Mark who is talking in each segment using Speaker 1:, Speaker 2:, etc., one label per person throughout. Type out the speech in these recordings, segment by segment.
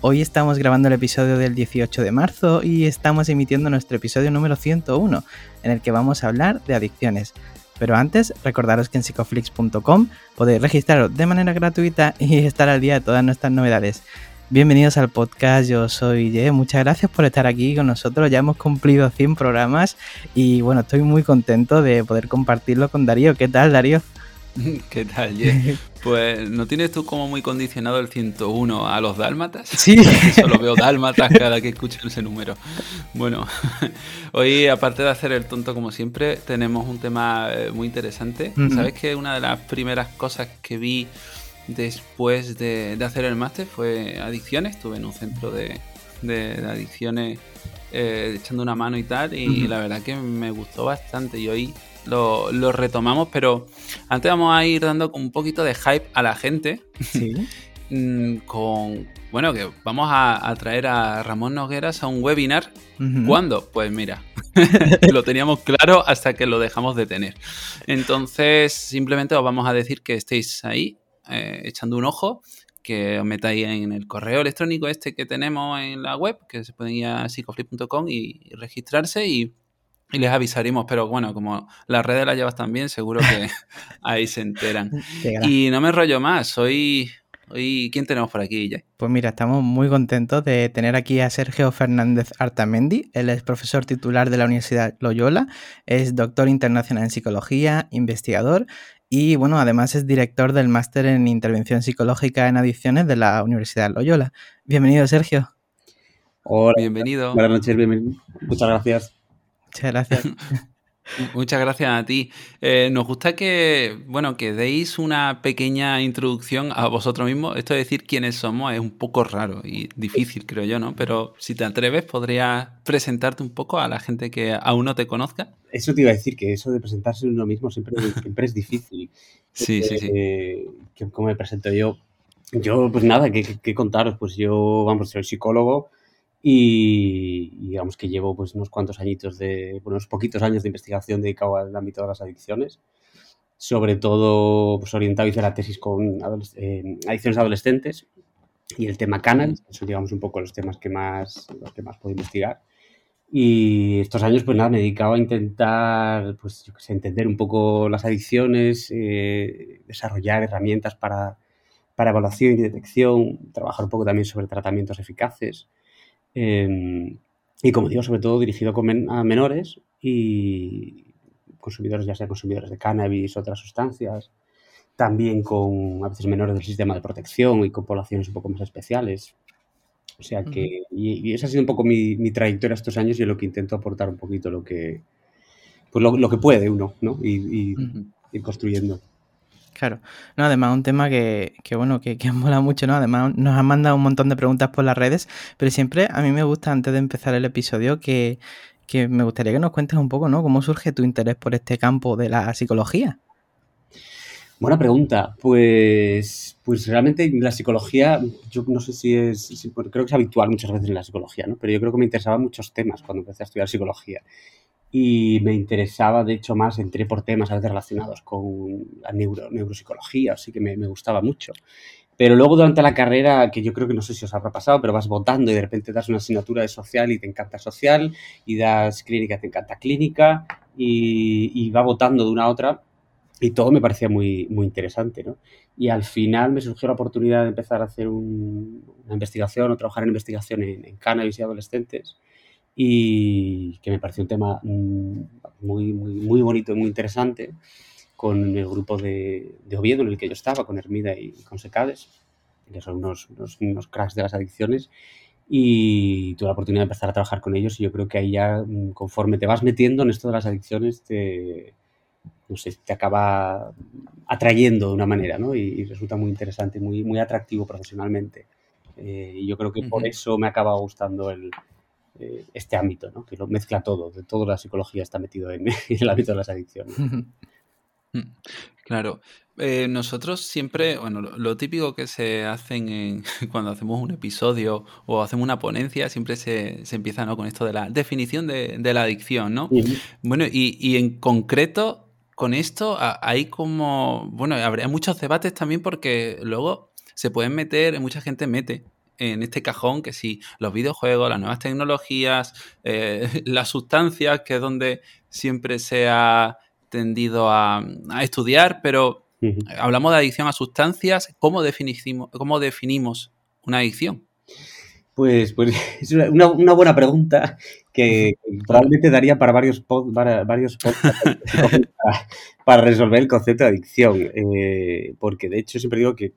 Speaker 1: Hoy estamos grabando el episodio del 18 de marzo y estamos emitiendo nuestro episodio número 101, en el que vamos a hablar de adicciones. Pero antes, recordaros que en psicoflix.com podéis registraros de manera gratuita y estar al día de todas nuestras novedades. Bienvenidos al podcast, yo soy Ye, muchas gracias por estar aquí con nosotros, ya hemos cumplido 100 programas y bueno, estoy muy contento de poder compartirlo con Darío. ¿Qué tal, Darío?
Speaker 2: ¿Qué tal? Pues, ¿no tienes tú como muy condicionado el 101 a los dálmatas?
Speaker 1: Sí.
Speaker 2: Solo veo dálmatas cada que escucho ese número. Bueno, hoy aparte de hacer el tonto como siempre, tenemos un tema eh, muy interesante. ¿Sabes que una de las primeras cosas que vi después de, hacer el máster fue adicciones. Estuve en un centro de, adicciones eh, echando una mano y tal. Y, la verdad que me gustó bastante. Y hoy lo, retomamos, pero antes vamos a ir dando un poquito de hype a la gente. Mm, con. Bueno, que vamos a, traer a Ramón Nogueras a un webinar. ¿Cuándo? Pues mira, lo teníamos claro hasta que lo dejamos de tener. Entonces, simplemente os vamos a decir que estéis ahí eh, echando un ojo, que os metáis en el correo electrónico este que tenemos en la web, que se pueden ir a psicoflip.com y, registrarse y, les avisaremos. Pero bueno, como las redes las llevas también, seguro que ahí se enteran. y no me rollo más, hoy Hoy, ¿quién tenemos por aquí, ya?
Speaker 1: Pues mira, estamos muy contentos de tener aquí a Sergio Fernández Artamendi. Él es profesor titular de la Universidad Loyola, es doctor internacional en psicología, investigador y bueno, además es director del máster en intervención psicológica en adicciones de la Universidad Loyola. Bienvenido, Sergio.
Speaker 3: Hola. Bienvenido. Buenas noches, bienvenido. Muchas gracias.
Speaker 1: Muchas gracias.
Speaker 2: Muchas gracias a ti. Eh, nos gusta que, bueno, que deis una pequeña introducción a vosotros mismos. Esto de decir quiénes somos es un poco raro y difícil, creo yo, ¿no? Pero si te atreves, podrías presentarte un poco a la gente que aún no te conozca.
Speaker 3: Eso te iba a decir, que eso de presentarse uno mismo siempre, siempre es difícil.
Speaker 2: Sí, sí, sí.
Speaker 3: Eh, ¿Cómo me presento yo? Yo, pues nada, ¿qué, qué contaros? Pues yo, vamos, soy psicólogo y, digamos que llevo pues unos cuantos añitos de, unos poquitos años de investigación dedicado al ámbito de las adicciones, sobre todo pues orientado, hice la tesis con eh, adicciones adolescentes y el tema que son digamos un poco los temas que más, los que más puedo investigar. Y estos años, pues nada, me he dedicado a intentar, pues yo sé, entender un poco las adicciones, eh, desarrollar herramientas para, para evaluación y detección, trabajar un poco también sobre tratamientos eficaces. Em, y como digo, sobre todo dirigido a menores y consumidores, ya sea consumidores de cannabis, otras sustancias, también con a veces menores del sistema de protección y con poblaciones un poco más especiales. O sea que, y, esa ha sido un poco mi, trayectoria estos años y lo que intento aportar un poquito lo que, pues lo, que puede uno, ¿no? Y, ir construyendo.
Speaker 1: Claro. No, además, un tema que, que bueno, que, que, mola mucho, ¿no? Además, nos han mandado un montón de preguntas por las redes, pero siempre a mí me gusta, antes de empezar el episodio, que, que me gustaría que nos cuentes un poco, ¿no? ¿Cómo surge tu interés por este campo de la psicología?
Speaker 3: Buena pregunta. Pues, pues realmente la psicología, yo no sé si es, creo que es habitual muchas veces en la psicología, ¿no? Pero yo creo que me interesaban muchos temas cuando empecé a estudiar psicología y me interesaba, de hecho, más, entré por temas a veces relacionados con la neuro, neuropsicología, así que me, me, gustaba mucho. Pero luego durante la carrera, que yo creo que no sé si os habrá pasado, pero vas votando y de repente das una asignatura de social y te encanta social, y das clínica y te encanta clínica, y, y va votando de una a otra, y todo me parecía muy, muy interesante, ¿no? Y al final me surgió la oportunidad de empezar a hacer una investigación o trabajar en investigación en, en cannabis y adolescentes, y que me pareció un tema mm, muy, muy, muy bonito y muy interesante con el grupo de, de, Oviedo en el que yo estaba, con Hermida y con Secades, que son unos, unos, cracks de las adicciones, y tuve la oportunidad de empezar a trabajar con ellos y yo creo que ahí ya, mm, conforme te vas metiendo en esto de las adicciones, te, no sé, te acaba atrayendo de una manera, ¿no? Y, resulta muy interesante, muy, muy atractivo profesionalmente. Eh, y yo creo que por eso me acaba gustando el, eh, este ámbito, ¿no? que lo mezcla todo, de toda la psicología está metido en, el ámbito de las adicciones.
Speaker 2: Mm, claro. Eh, nosotros siempre, bueno, lo, típico que se hacen en, cuando hacemos un episodio o hacemos una ponencia, siempre se, empieza ¿no? con esto de la definición de, la adicción, ¿no? Bueno, y, y, en concreto, con esto hay como, bueno, habría muchos debates también porque luego se pueden meter, mucha gente mete en este cajón que si los videojuegos, las nuevas tecnologías, eh, las sustancias, que es donde siempre se ha tendido a, estudiar, pero hablamos de adicción a sustancias, ¿cómo definimos, cómo definimos una adicción?
Speaker 3: Pues, pues es una, buena pregunta que probablemente daría para varios, varios para, resolver el concepto de adicción. Eh, porque de hecho siempre digo que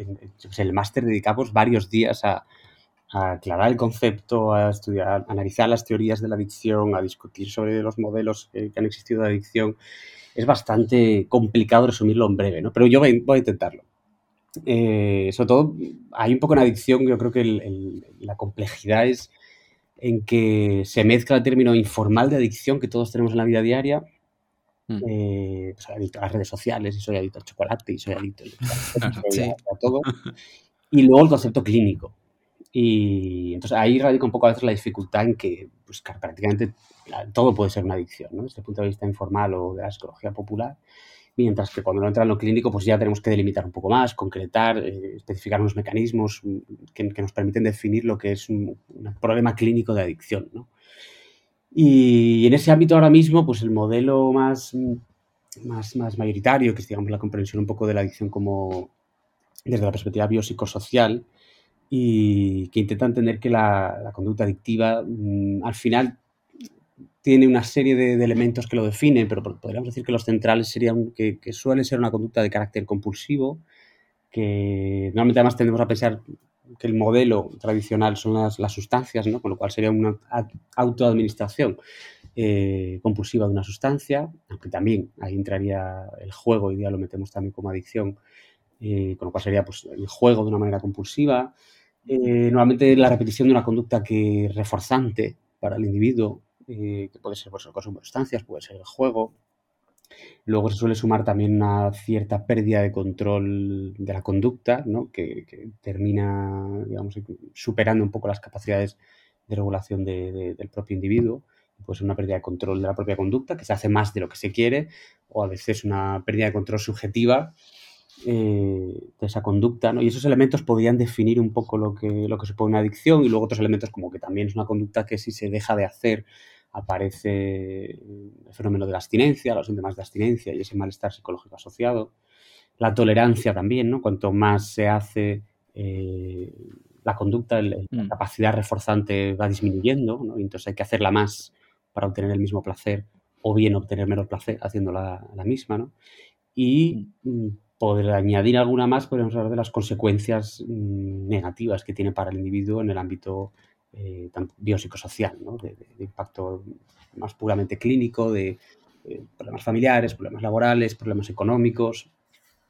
Speaker 3: en, el máster dedicamos varios días a, aclarar el concepto, a estudiar, a analizar las teorías de la adicción, a discutir sobre los modelos que, han existido de adicción. Es bastante complicado resumirlo en breve, ¿no? Pero yo voy, a intentarlo. Eh, sobre todo, hay un poco en adicción, yo creo que la complejidad es en que se mezcla el término informal de adicción que todos tenemos en la vida diaria Mm. Eh, soy adicto a las redes sociales y soy adicto al chocolate y soy adicto a, todo. Y luego el concepto clínico. Y entonces ahí radica un poco a veces la dificultad en que pues, prácticamente todo puede ser una adicción, ¿no? desde el punto de vista informal o de la psicología popular. Mientras que cuando uno entra en lo clínico, pues ya tenemos que delimitar un poco más, concretar, eh, especificar unos mecanismos mm, que, nos permiten definir lo que es un, un problema clínico de adicción. ¿no? Y en ese ámbito ahora mismo, pues el modelo más, más, más mayoritario, que es digamos la comprensión un poco de la adicción como desde la perspectiva biopsicosocial, y que intenta entender que la, conducta adictiva mm, al final tiene una serie de, elementos que lo definen, pero podríamos decir que los centrales serían que, suele ser una conducta de carácter compulsivo, que normalmente además tendemos a pensar que el modelo tradicional son las, las sustancias, ¿no? con lo cual sería una autoadministración eh, compulsiva de una sustancia, aunque también ahí entraría el juego, hoy día lo metemos también como adicción, eh, con lo cual sería pues, el juego de una manera compulsiva. Eh, normalmente la repetición de una conducta que reforzante para el individuo, que puede ser pues, el consumo de sustancias, puede ser el juego, Luego se suele sumar también una cierta pérdida de control de la conducta, ¿no? que, termina, digamos, superando un poco las capacidades de regulación del propio individuo. Puede ser una pérdida de control de la propia conducta, que se hace más de lo que se quiere, o a veces una pérdida de control subjetiva eh, de esa conducta. ¿no? Y esos elementos podrían definir un poco lo que, lo que supone una adicción y luego otros elementos como que también es una conducta que si se deja de hacer aparece el fenómeno de la abstinencia, los síntomas de abstinencia y ese malestar psicológico asociado. La tolerancia también, ¿no? Cuanto más se hace eh, la conducta, la mm. capacidad reforzante va disminuyendo, ¿no? entonces hay que hacerla más para obtener el mismo placer o bien obtener menos placer haciendo la, misma, ¿no? Y mm. Mm, poder añadir alguna más, podemos hablar de las consecuencias negativas que tiene para el individuo en el ámbito eh, biopsicosocial, de, impacto más puramente clínico, de eh, problemas familiares, problemas laborales, problemas económicos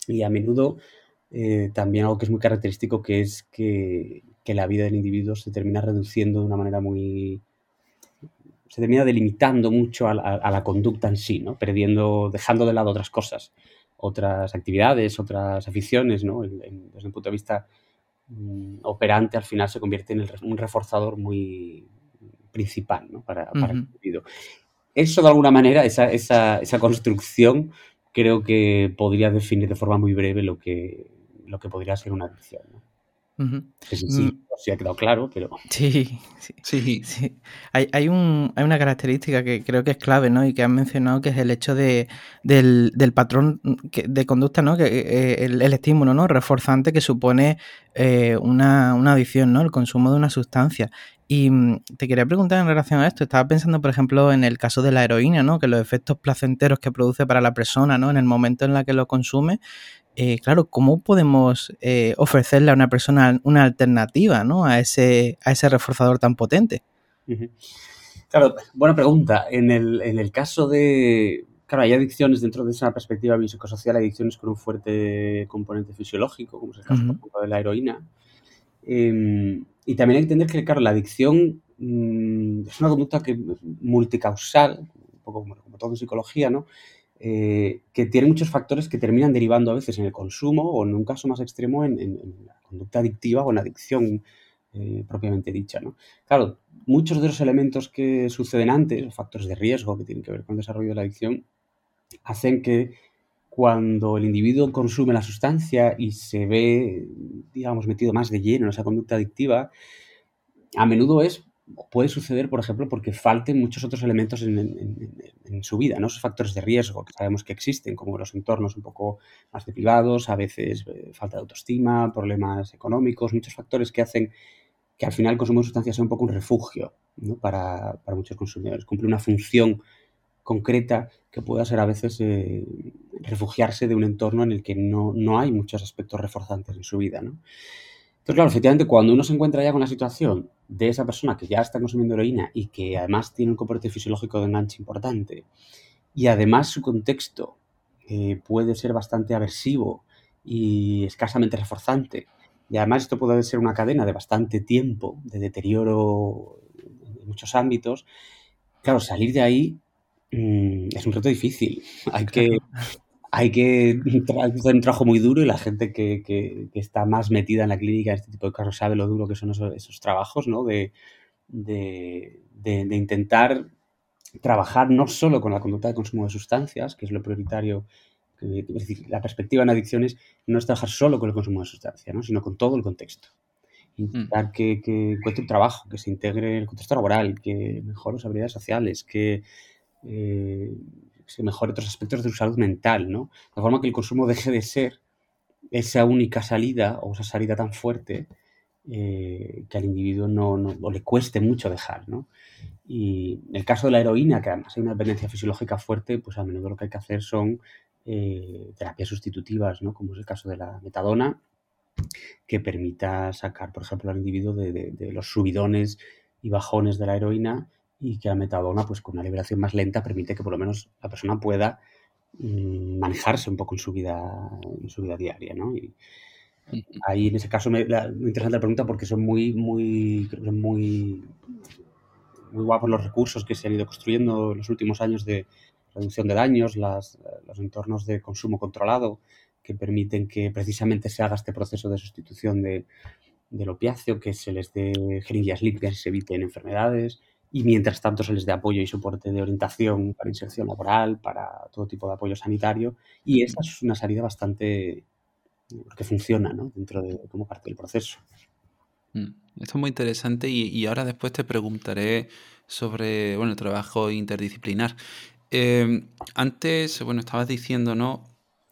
Speaker 3: y a menudo eh, también algo que es muy característico que es que, la vida del individuo se termina reduciendo de una manera muy... se termina delimitando mucho a, la conducta en sí, ¿no? Perdiendo, dejando de lado otras cosas, otras actividades, otras aficiones, ¿no? desde el punto de vista operante al final se convierte en un reforzador muy principal para, el individuo. Eso de alguna manera, esa, esa, construcción, creo que podría definir de forma muy breve lo que, lo que podría ser una adicción. Sí, mm. sí, ha quedado claro, pero...
Speaker 1: Sí, sí. sí. Hay, hay, un, hay, una característica que creo que es clave, ¿no? Y que has mencionado, que es el hecho de, del, del patrón de conducta, ¿no? Que, eh, el, el, estímulo, ¿no? Reforzante que supone eh, una, una, adicción, ¿no? El consumo de una sustancia. Y mm, te quería preguntar en relación a esto, estaba pensando, por ejemplo, en el caso de la heroína, ¿no? Que los efectos placenteros que produce para la persona, ¿no? En el momento en la que lo consume, eh, claro, ¿cómo podemos eh, ofrecerle a una persona una alternativa ¿no? a, ese, a ese reforzador tan potente?
Speaker 3: Claro, buena pregunta. En el, en el caso de, Claro, hay adicciones dentro de esa perspectiva biopsicosocial, adicciones con un fuerte componente fisiológico, como es el caso de la heroína. Em, y también hay que entender que, claro, la adicción mm, es una conducta que multicausal, un poco como, todo en psicología, ¿no? Eh, que tiene muchos factores que terminan derivando a veces en el consumo o en un caso más extremo en, la conducta adictiva o en la adicción eh, propiamente dicha. ¿no? Claro, muchos de los elementos que suceden antes, factores de riesgo que tienen que ver con el desarrollo de la adicción, hacen que cuando el individuo consume la sustancia y se ve, digamos, metido más de lleno en esa conducta adictiva, a menudo es puede suceder, por ejemplo, porque falten muchos otros elementos en, su vida, ¿no? Esos factores de riesgo que sabemos que existen, como los entornos un poco más deprivados, a veces eh, falta de autoestima, problemas económicos, muchos factores que hacen que al final el consumo de sustancias sea un poco un refugio para, muchos consumidores. Cumple una función concreta que pueda ser a veces eh, refugiarse de un entorno en el que no, no, hay muchos aspectos reforzantes en su vida. ¿no? Entonces, claro, efectivamente, cuando uno se encuentra ya con la situación de esa persona que ya está consumiendo heroína y que además tiene un comporte fisiológico de enganche importante, y además su contexto eh, puede ser bastante aversivo y escasamente reforzante, y además esto puede ser una cadena de bastante tiempo, de deterioro en muchos ámbitos, claro, salir de ahí mm, es un reto difícil. Hay que, hay que hacer un trabajo muy duro y la gente que, está más metida en la clínica en este tipo de casos sabe lo duro que son esos, trabajos, ¿no? De, intentar trabajar no solo con la conducta de consumo de sustancias, que es lo prioritario, es decir, la perspectiva en adicciones no es trabajar solo con el consumo de sustancias, ¿no? sino con todo el contexto. Intentar mm. que, encuentre un trabajo, que se integre en el contexto laboral, que mejore sus habilidades sociales, que eh, se mejore otros aspectos de su salud mental, ¿no? De forma que el consumo deje de ser esa única salida o esa salida tan fuerte eh, que al individuo no, le cueste mucho dejar, ¿no? Y el caso de la heroína, que además hay una dependencia fisiológica fuerte, pues a menudo lo que hay que hacer son eh, terapias sustitutivas, ¿no? Como es el caso de la metadona, que permita sacar, por ejemplo, al individuo de los subidones y bajones de la heroína y que la metadona, pues con una liberación más lenta, permite que por lo menos la persona pueda mm, manejarse un poco en su vida, en su vida diaria, ¿no? Y ahí en ese caso me, interesante la pregunta porque son muy, muy, muy, muy guapos los recursos que se han ido construyendo en los últimos años de reducción de daños, las, los entornos de consumo controlado que permiten que precisamente se haga este proceso de sustitución de, del opiáceo, que se les dé jeringuillas limpias y se eviten enfermedades, y mientras tanto se les dé apoyo y soporte de orientación para inserción laboral, para todo tipo de apoyo sanitario. Y esta es una salida bastante que funciona ¿no? dentro de como parte del proceso.
Speaker 2: Mm, esto es muy interesante y, ahora después te preguntaré sobre bueno, el trabajo interdisciplinar. Em, antes, bueno, estabas diciendo, ¿no?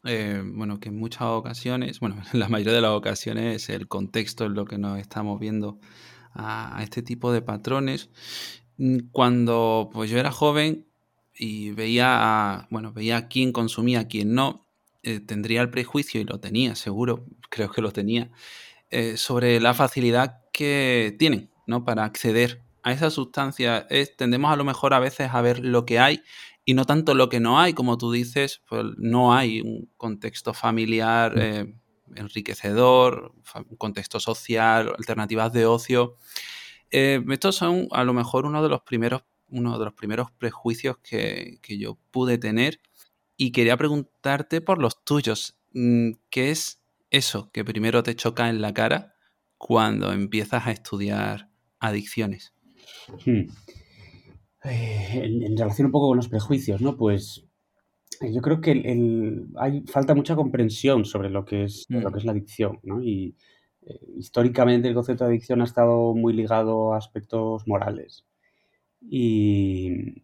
Speaker 2: Eh, bueno, que en muchas ocasiones, bueno, en la mayoría de las ocasiones el contexto es lo que nos estamos viendo a este tipo de patrones cuando pues yo era joven y veía a, bueno, veía a quién consumía, a quién no, eh, tendría el prejuicio, y lo tenía, seguro, creo que lo tenía, eh, sobre la facilidad que tienen ¿no? para acceder a esa sustancia. tendemos a lo mejor a veces a ver lo que hay y no tanto lo que no hay, como tú dices, pues no hay un contexto familiar eh, enriquecedor, un contexto social, alternativas de ocio. Eh, estos son a lo mejor uno de los primeros, uno de los primeros prejuicios que, yo pude tener y quería preguntarte por los tuyos. Mm, ¿Qué es eso que primero te choca en la cara cuando empiezas a estudiar adicciones? Hmm.
Speaker 3: Eh, en, relación un poco con los prejuicios, ¿no? Pues eh, yo creo que hay falta mucha comprensión sobre lo que es, lo mm. que es la adicción, ¿no? Y, eh, históricamente el concepto de adicción ha estado muy ligado a aspectos morales. Y,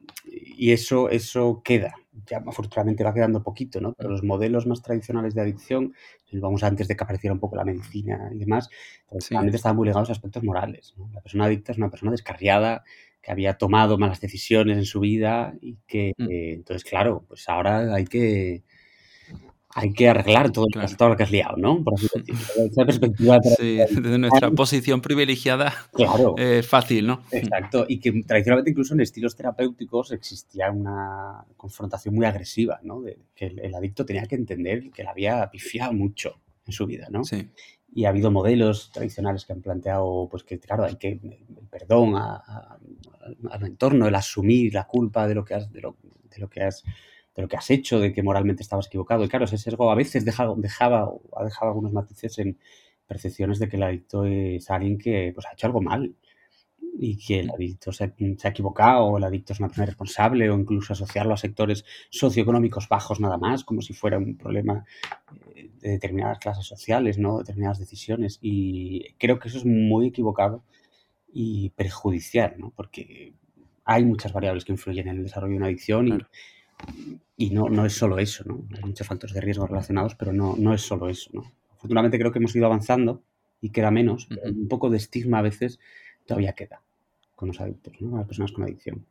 Speaker 3: eso, eso queda. Ya afortunadamente va quedando poquito, ¿no? Pero los modelos más tradicionales de adicción, vamos antes de que apareciera un poco la medicina y demás, tradicionalmente estaban muy ligados a aspectos morales. La persona adicta es una persona descarriada, que había tomado malas decisiones en su vida y que, mm. eh, entonces, claro, pues ahora hay que, hay que arreglar todo, lo que has liado, ¿no? Por así
Speaker 2: decirlo. perspectiva. Sí, desde nuestra posición privilegiada claro, es fácil, ¿no?
Speaker 3: Exacto. Y que tradicionalmente incluso en estilos terapéuticos existía una confrontación muy agresiva, ¿no? De que el, adicto tenía que entender que le había pifiado mucho en su vida, ¿no? Sí. y ha habido modelos tradicionales que han planteado, pues que claro, hay que el perdón al entorno, el asumir la culpa de lo que has, de lo, de lo que has de lo que has hecho, de que moralmente estabas equivocado. Y claro, ese sesgo a veces dejaba, dejaba ha dejado algunos matices en percepciones de que el adicto es alguien que pues, ha hecho algo mal y que el adicto se, ha equivocado, o el adicto es una persona responsable, o incluso asociarlo a sectores socioeconómicos bajos nada más, como si fuera un problema eh, de determinadas clases sociales, ¿no? determinadas decisiones. Y creo que eso es muy equivocado y perjudicial, ¿no? porque hay muchas variables que influyen en el desarrollo de una adicción y, y no, no, es solo eso, ¿no? Hay muchos factores de riesgo relacionados, pero no, no es solo eso, ¿no? Afortunadamente creo que hemos ido avanzando y queda menos, pero un poco de estigma a veces todavía queda con los adictos, ¿no? Con las personas con adicción.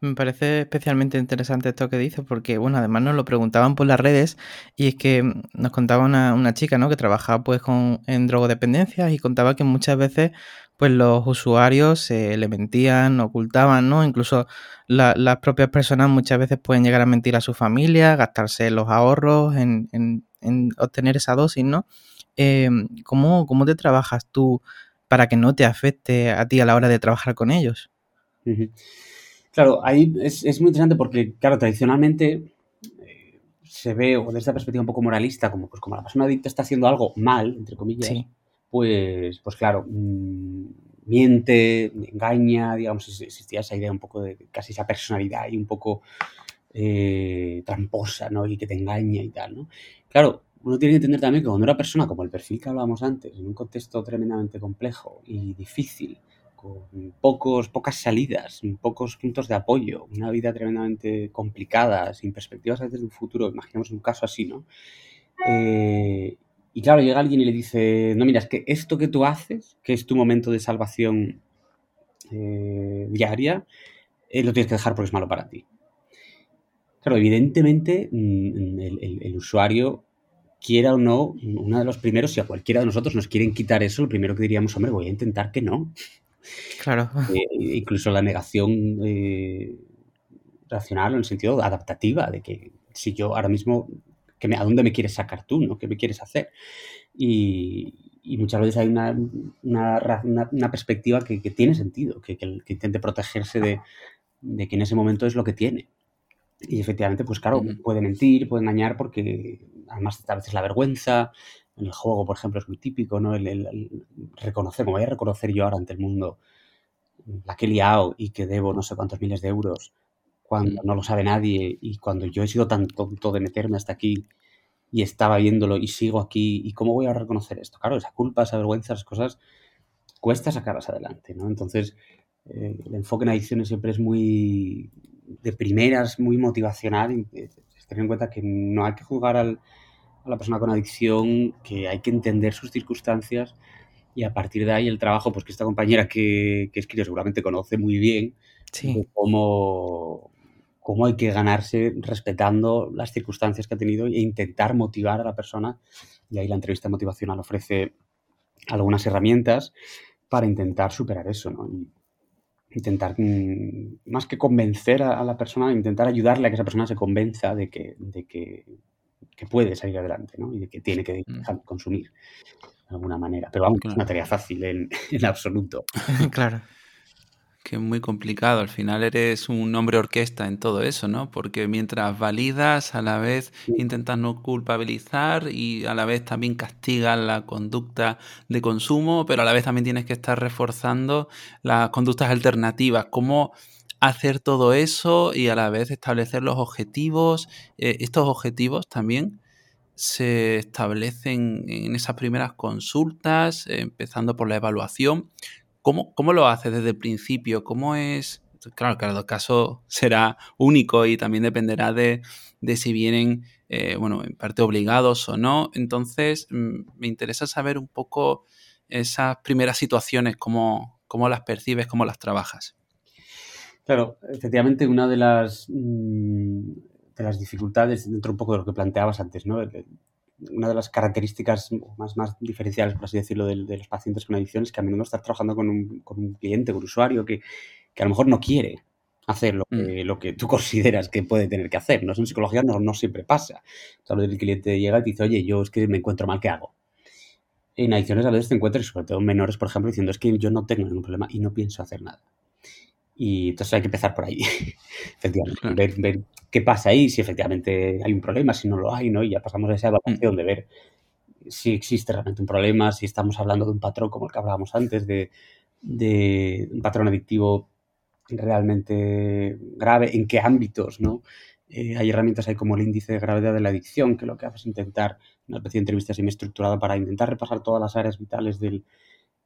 Speaker 1: Me parece especialmente interesante esto que dices porque, bueno, además nos lo preguntaban por las redes y es que nos contaba una, chica, ¿no? Que trabajaba pues con, en drogodependencias y contaba que muchas veces pues los usuarios se le mentían, ocultaban, ¿no? Incluso las propias personas muchas veces pueden llegar a mentir a su familia, gastarse los ahorros en, obtener esa dosis, ¿no? Eh, ¿cómo, ¿Cómo te trabajas tú para que no te afecte a ti a la hora de trabajar con ellos.
Speaker 3: Claro, ahí es, muy interesante porque, claro, tradicionalmente eh, se ve, o desde esta perspectiva un poco moralista, como, pues, como la persona adicta está haciendo algo mal, entre comillas, pues, pues claro, mm, miente, engaña, digamos, existía esa idea un poco de casi esa personalidad y un poco eh, tramposa, ¿no? Y que te engaña y tal, ¿no? Claro, uno tiene que entender también que cuando una persona, como el perfil que hablábamos antes, en un contexto tremendamente complejo y difícil, con pocos, pocas salidas, pocos puntos de apoyo, una vida tremendamente complicada, sin perspectivas a veces de un futuro, imaginemos un caso así, ¿no? Eh, y claro, llega alguien y le dice, no, mira, es que esto que tú haces, que es tu momento de salvación eh, diaria, eh, lo tienes que dejar porque es malo para ti. Claro, evidentemente mm, el usuario quiera o no, uno de los primeros, si a cualquiera de nosotros nos quieren quitar eso, lo primero que diríamos, hombre, voy a intentar que no.
Speaker 1: Claro.
Speaker 3: Eh, incluso la negación racional en el sentido adaptativa, de que si yo ahora mismo, que me, ¿a dónde me quieres sacar tú? ¿no? ¿Qué me quieres hacer? Y, muchas veces hay una, una, perspectiva que, tiene sentido, que, que, intente protegerse de, de, que en ese momento es lo que tiene. Y efectivamente, pues claro, puede mentir, puede engañar porque además a veces la vergüenza, en el juego, por ejemplo, es muy típico, ¿no? El, reconocer, como voy a reconocer yo ahora ante el mundo la que he liado y que debo no sé cuántos miles de euros cuando no lo sabe nadie y cuando yo he sido tan tonto de meterme hasta aquí y estaba viéndolo y sigo aquí y cómo voy a reconocer esto. Claro, esa culpa, esa vergüenza, esas cosas cuesta sacarlas adelante, ¿no? Entonces, eh, el enfoque en adicciones siempre es muy de primeras, muy motivacional. Eh, tener en cuenta que no hay que juzgar al, a la persona con adicción, que hay que entender sus circunstancias y a partir de ahí el trabajo, pues que esta compañera que, que escribe seguramente conoce muy bien, cómo, cómo hay que ganarse respetando las circunstancias que ha tenido e intentar motivar a la persona. Y ahí la entrevista motivacional ofrece algunas herramientas para intentar superar eso, ¿no? intentar, mm, más que convencer a, la persona, intentar ayudarle a que esa persona se convenza de que, de que, puede salir adelante, ¿no? Y de que tiene que mm. dejar de consumir de alguna manera. Pero vamos, es una tarea fácil en, en absoluto.
Speaker 1: claro
Speaker 2: que es muy complicado. Al final eres un hombre orquesta en todo eso, ¿no? Porque mientras validas, a la vez intentas no culpabilizar y a la vez también castigas la conducta de consumo, pero a la vez también tienes que estar reforzando las conductas alternativas. ¿Cómo hacer todo eso y a la vez establecer los objetivos? Eh, estos objetivos también se establecen en esas primeras consultas, empezando por la evaluación. ¿Cómo, lo hace desde el principio? ¿Cómo es? Claro, cada caso será único y también dependerá de, si vienen, eh, bueno, en parte obligados o no. Entonces, mm, me interesa saber un poco esas primeras situaciones, cómo, cómo las percibes, cómo las trabajas.
Speaker 3: Claro, efectivamente, una de las, mm, de las dificultades, dentro un poco de lo que planteabas antes, ¿no? Una de las características más, más diferenciales, por así decirlo, de, los pacientes con adicción es que a menudo estás trabajando con un, con un cliente, un usuario que, que, a lo mejor no quiere hacer lo que, mm. lo que tú consideras que puede tener que hacer. ¿no? En psicología no, no siempre pasa. O el cliente llega y te dice, oye, yo es que me encuentro mal, ¿qué hago? en adicciones a veces te encuentras, sobre todo menores, por ejemplo, diciendo es que yo no tengo ningún problema y no pienso hacer nada. Y entonces hay que empezar por ahí, efectivamente, ver, qué pasa ahí, si efectivamente hay un problema, si no lo hay, ¿no? Y ya pasamos a esa evaluación de ver si existe realmente un problema, si estamos hablando de un patrón como el que hablábamos antes, de, de un patrón adictivo realmente grave, en qué ámbitos, ¿no? Eh, hay herramientas ahí como el índice de gravedad de la adicción, que lo que hace es intentar, una especie de entrevista semi-estructurada para intentar repasar todas las áreas vitales del,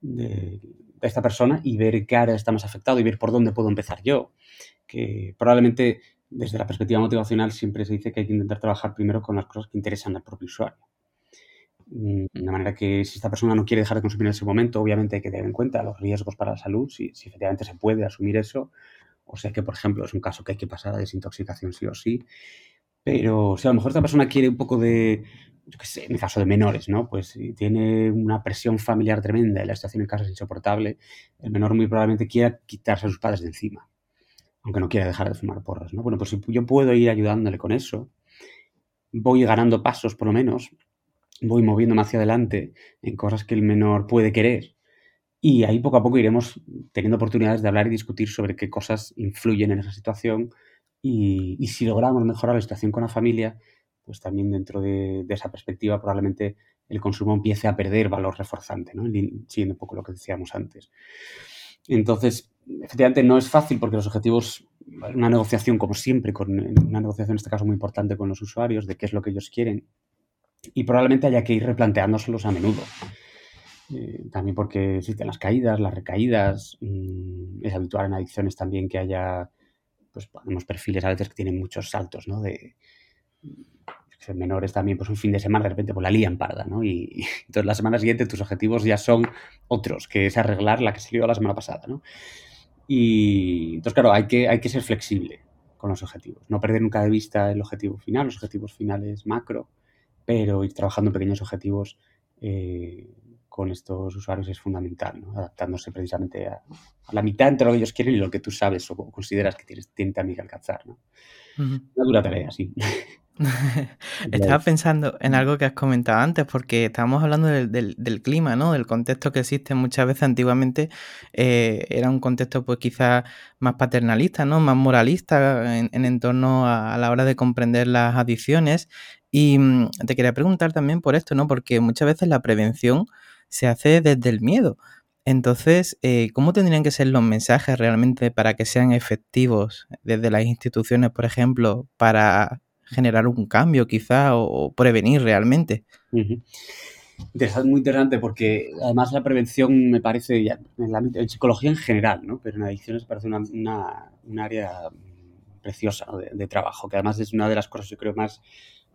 Speaker 3: de, esta persona y ver qué área está más afectado y ver por dónde puedo empezar yo. Que probablemente desde la perspectiva motivacional siempre se dice que hay que intentar trabajar primero con las cosas que interesan al propio usuario. Mm, de manera que si esta persona no quiere dejar de consumir en ese momento, obviamente hay que tener en cuenta los riesgos para la salud, si, si efectivamente se puede asumir eso, o sea que, por ejemplo, es un caso que hay que pasar a desintoxicación sí o sí. Pero si a lo mejor esta persona quiere un poco de, en el caso de menores, ¿no? Pues tiene una presión familiar tremenda y la situación en casa es insoportable, el menor muy probablemente quiera quitarse a sus padres de encima, aunque no quiera dejar de fumar porras, ¿no? Bueno, pues si yo puedo ir ayudándole con eso, voy ganando pasos por lo menos, voy moviéndome hacia adelante en cosas que el menor puede querer y ahí poco a poco iremos teniendo oportunidades de hablar y discutir sobre qué cosas influyen en esa situación y, si logramos mejorar la situación con la familia, pues también dentro de, esa perspectiva probablemente el consumo empiece a perder valor reforzante, ¿no? siguiendo un poco lo que decíamos antes. Entonces, efectivamente no es fácil porque los objetivos, una negociación como siempre, con una negociación en este caso muy importante con los usuarios de qué es lo que ellos quieren y probablemente haya que ir replanteándoselos a menudo. Eh, también porque existen las caídas, las recaídas. Mm, es habitual en adicciones también que haya, pues ponemos perfiles a veces que tienen muchos saltos, ¿no? De, menores también, pues un fin de semana de repente pues la lían parda, ¿no? Y, entonces la semana siguiente tus objetivos ya son otros, que es arreglar la que se dio la semana pasada, ¿no? Y entonces, claro, hay que, hay que ser flexible con los objetivos, no perder nunca de vista el objetivo final, los objetivos finales macro, pero ir trabajando en pequeños objetivos eh, con estos usuarios es fundamental, ¿no? adaptándose precisamente a, la mitad entre lo que ellos quieren y lo que tú sabes o consideras que tienes, tienen también que alcanzar. ¿no? Una dura tarea, sí.
Speaker 1: Estaba pensando en algo que has comentado antes, porque estábamos hablando del, clima, ¿no? Del contexto que existe muchas veces antiguamente eh, era un contexto, pues quizás más paternalista, ¿no? Más moralista en, en, torno a, a, la hora de comprender las adicciones. Y mm, te quería preguntar también por esto, ¿no? Porque muchas veces la prevención se hace desde el miedo. Entonces, eh, ¿cómo tendrían que ser los mensajes realmente para que sean efectivos desde las instituciones, por ejemplo, para generar un cambio quizá o, prevenir realmente?
Speaker 3: Es muy interesante porque además la prevención me parece, ya, en, la, en, psicología en general, ¿no? pero en adicciones parece una, una, área preciosa de, trabajo, que además es una de las cosas yo creo más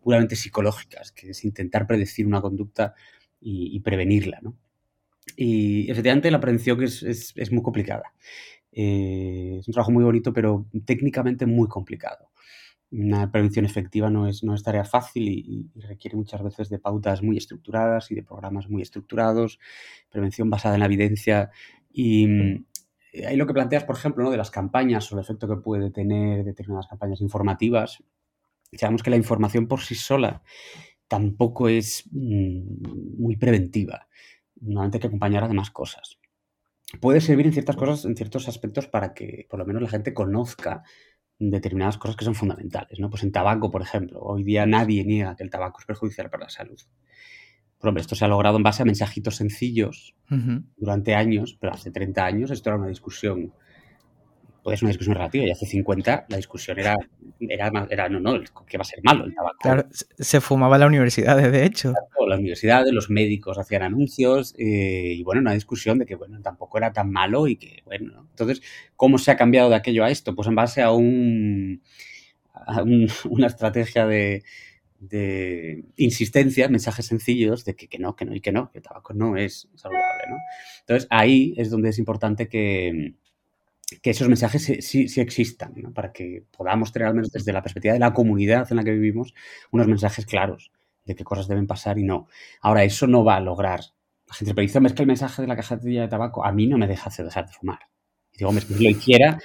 Speaker 3: puramente psicológicas, que es intentar predecir una conducta y, prevenirla, ¿no? Y efectivamente la prevención es, es, muy complicada. Eh, es un trabajo muy bonito, pero técnicamente muy complicado. Una prevención efectiva no es, no es tarea fácil y, requiere muchas veces de pautas muy estructuradas y de programas muy estructurados, prevención basada en la evidencia. Y mm, ahí lo que planteas, por ejemplo, ¿no? de las campañas o el efecto que puede tener determinadas campañas informativas, sabemos que la información por sí sola tampoco es mm, muy preventiva. Normalmente hay que acompañar a cosas. Puede servir en ciertas cosas, en ciertos aspectos, para que por lo menos la gente conozca determinadas cosas que son fundamentales, ¿no? Pues en tabaco, por ejemplo, hoy día nadie niega que el tabaco es perjudicial para la salud. Pero esto se ha logrado en base a mensajitos sencillos durante años, pero hace 30 años esto era una discusión pues es una discusión relativa. Y hace 50 la discusión era, era, era no, no, que va a ser malo el tabaco.
Speaker 1: Claro, se fumaba en las universidades, de hecho.
Speaker 3: Claro, las universidades, los médicos hacían anuncios eh, y bueno, una discusión de que bueno, tampoco era tan malo y que bueno, entonces, ¿cómo se ha cambiado de aquello a esto? Pues en base a un, a una estrategia de, de insistencia, mensajes sencillos de que, que, no, que no y que no, que el tabaco no es saludable, ¿no? Entonces ahí es donde es importante que, que esos mensajes sí, sí, existan, para que podamos tener, al menos desde la perspectiva de la comunidad en la que vivimos, unos mensajes claros de qué cosas deben pasar y no. Ahora, eso no va a lograr. La gente me dice, es que el mensaje de la cajetilla de tabaco a mí no me deja hacer dejar de fumar. Digo, hombre, si lo hiciera,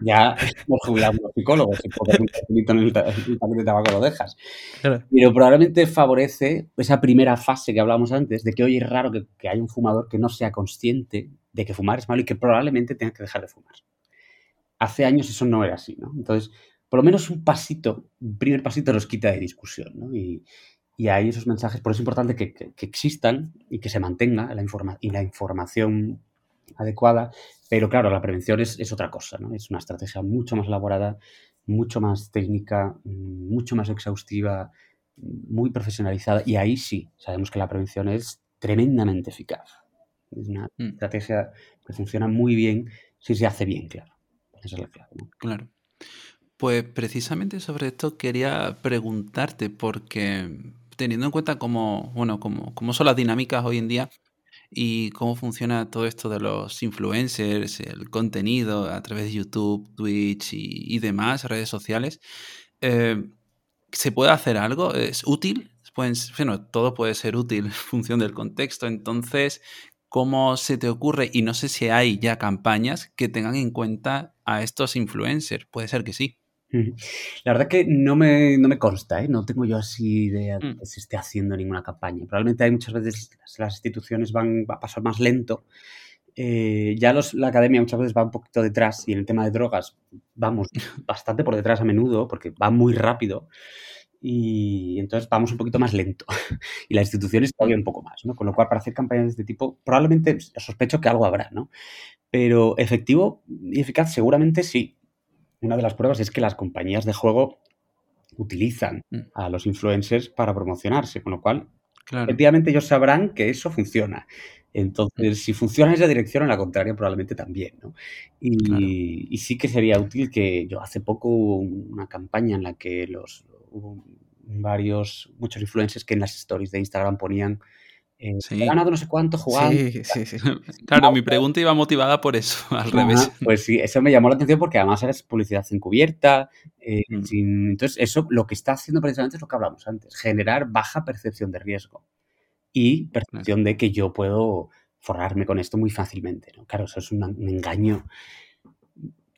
Speaker 3: ya nos jubilamos los psicólogos. Si pones un en el, paquete de tabaco lo dejas. Pero probablemente favorece esa primera fase que hablábamos antes, de que hoy es raro que, que haya un fumador que no sea consciente de que fumar es malo y que probablemente tenga que dejar de fumar. Hace años eso no era así, ¿no? Entonces, por lo menos un pasito, un primer pasito nos quita de discusión, ¿no? Y, y ahí esos mensajes, por eso es importante que, que, existan y que se mantenga la, informa y la información adecuada, pero claro, la prevención es, es, otra cosa, ¿no? Es una estrategia mucho más elaborada, mucho más técnica, mucho más exhaustiva, muy profesionalizada y ahí sí, sabemos que la prevención es tremendamente eficaz. Es una mm. estrategia que funciona muy bien si se hace bien, claro. Es la.
Speaker 2: Claro. Pues precisamente sobre esto quería preguntarte, porque teniendo en cuenta cómo, bueno, cómo, cómo son las dinámicas hoy en día y cómo funciona todo esto de los influencers, el contenido a través de YouTube, Twitch y, demás, redes sociales, eh, ¿se puede hacer algo? ¿Es útil? Bueno, todo puede ser útil en función del contexto. Entonces, ¿cómo se te ocurre? Y no sé si hay ya campañas que tengan en cuenta a estos influencers. Puede ser que sí.
Speaker 3: La verdad que no me, no me consta, ¿eh? no tengo yo así idea de mm. que se esté haciendo ninguna campaña. Probablemente hay muchas veces las, instituciones van a pasar más lento. Eh, ya los, la academia muchas veces va un poquito detrás y en el tema de drogas vamos bastante por detrás a menudo porque va muy rápido y entonces vamos un poquito más lento y las instituciones todavía un poco más, ¿no? Con lo cual para hacer campañas de este tipo probablemente sospecho que algo habrá, ¿no? Pero efectivo y eficaz seguramente sí una de las pruebas es que las compañías de juego utilizan mm. a los influencers para promocionarse, con lo cual, efectivamente, ellos sabrán que eso funciona. Entonces, mm. si funciona en esa dirección, en la contraria, probablemente también, ¿no? Y, sí que sería útil que yo hace poco hubo una campaña en la que los hubo varios, muchos influencers que en las stories de Instagram ponían eh, he ganado no sé cuánto jugando.
Speaker 2: Sí, sí, sí. Claro, mi pregunta iba motivada por eso, al revés.
Speaker 3: Pues sí, eso me llamó la atención porque además es publicidad encubierta. Eh, mm. entonces, eso lo que está haciendo precisamente es lo que hablamos antes, generar baja percepción de riesgo y percepción de que yo puedo forrarme con esto muy fácilmente. ¿no? Claro, eso es un, engaño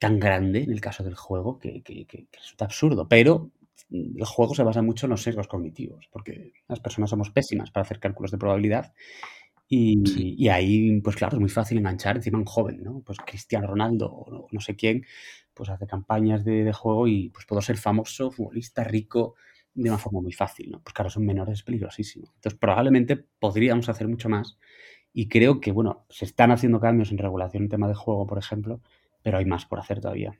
Speaker 3: tan grande en el caso del juego que, que, que resulta absurdo, pero el juego se basa mucho en los sesgos cognitivos, porque las personas somos pésimas para hacer cálculos de probabilidad. Y, ahí, pues claro, es muy fácil enganchar encima un joven, ¿no? Pues Cristiano Ronaldo o no, sé quién, pues hace campañas de, juego y pues puedo ser famoso, futbolista, rico, de una forma muy fácil, ¿no? Pues claro, son menores, es peligrosísimo. Entonces, probablemente podríamos hacer mucho más y creo que, bueno, se están haciendo cambios en regulación en tema de juego, por ejemplo, pero hay más por hacer todavía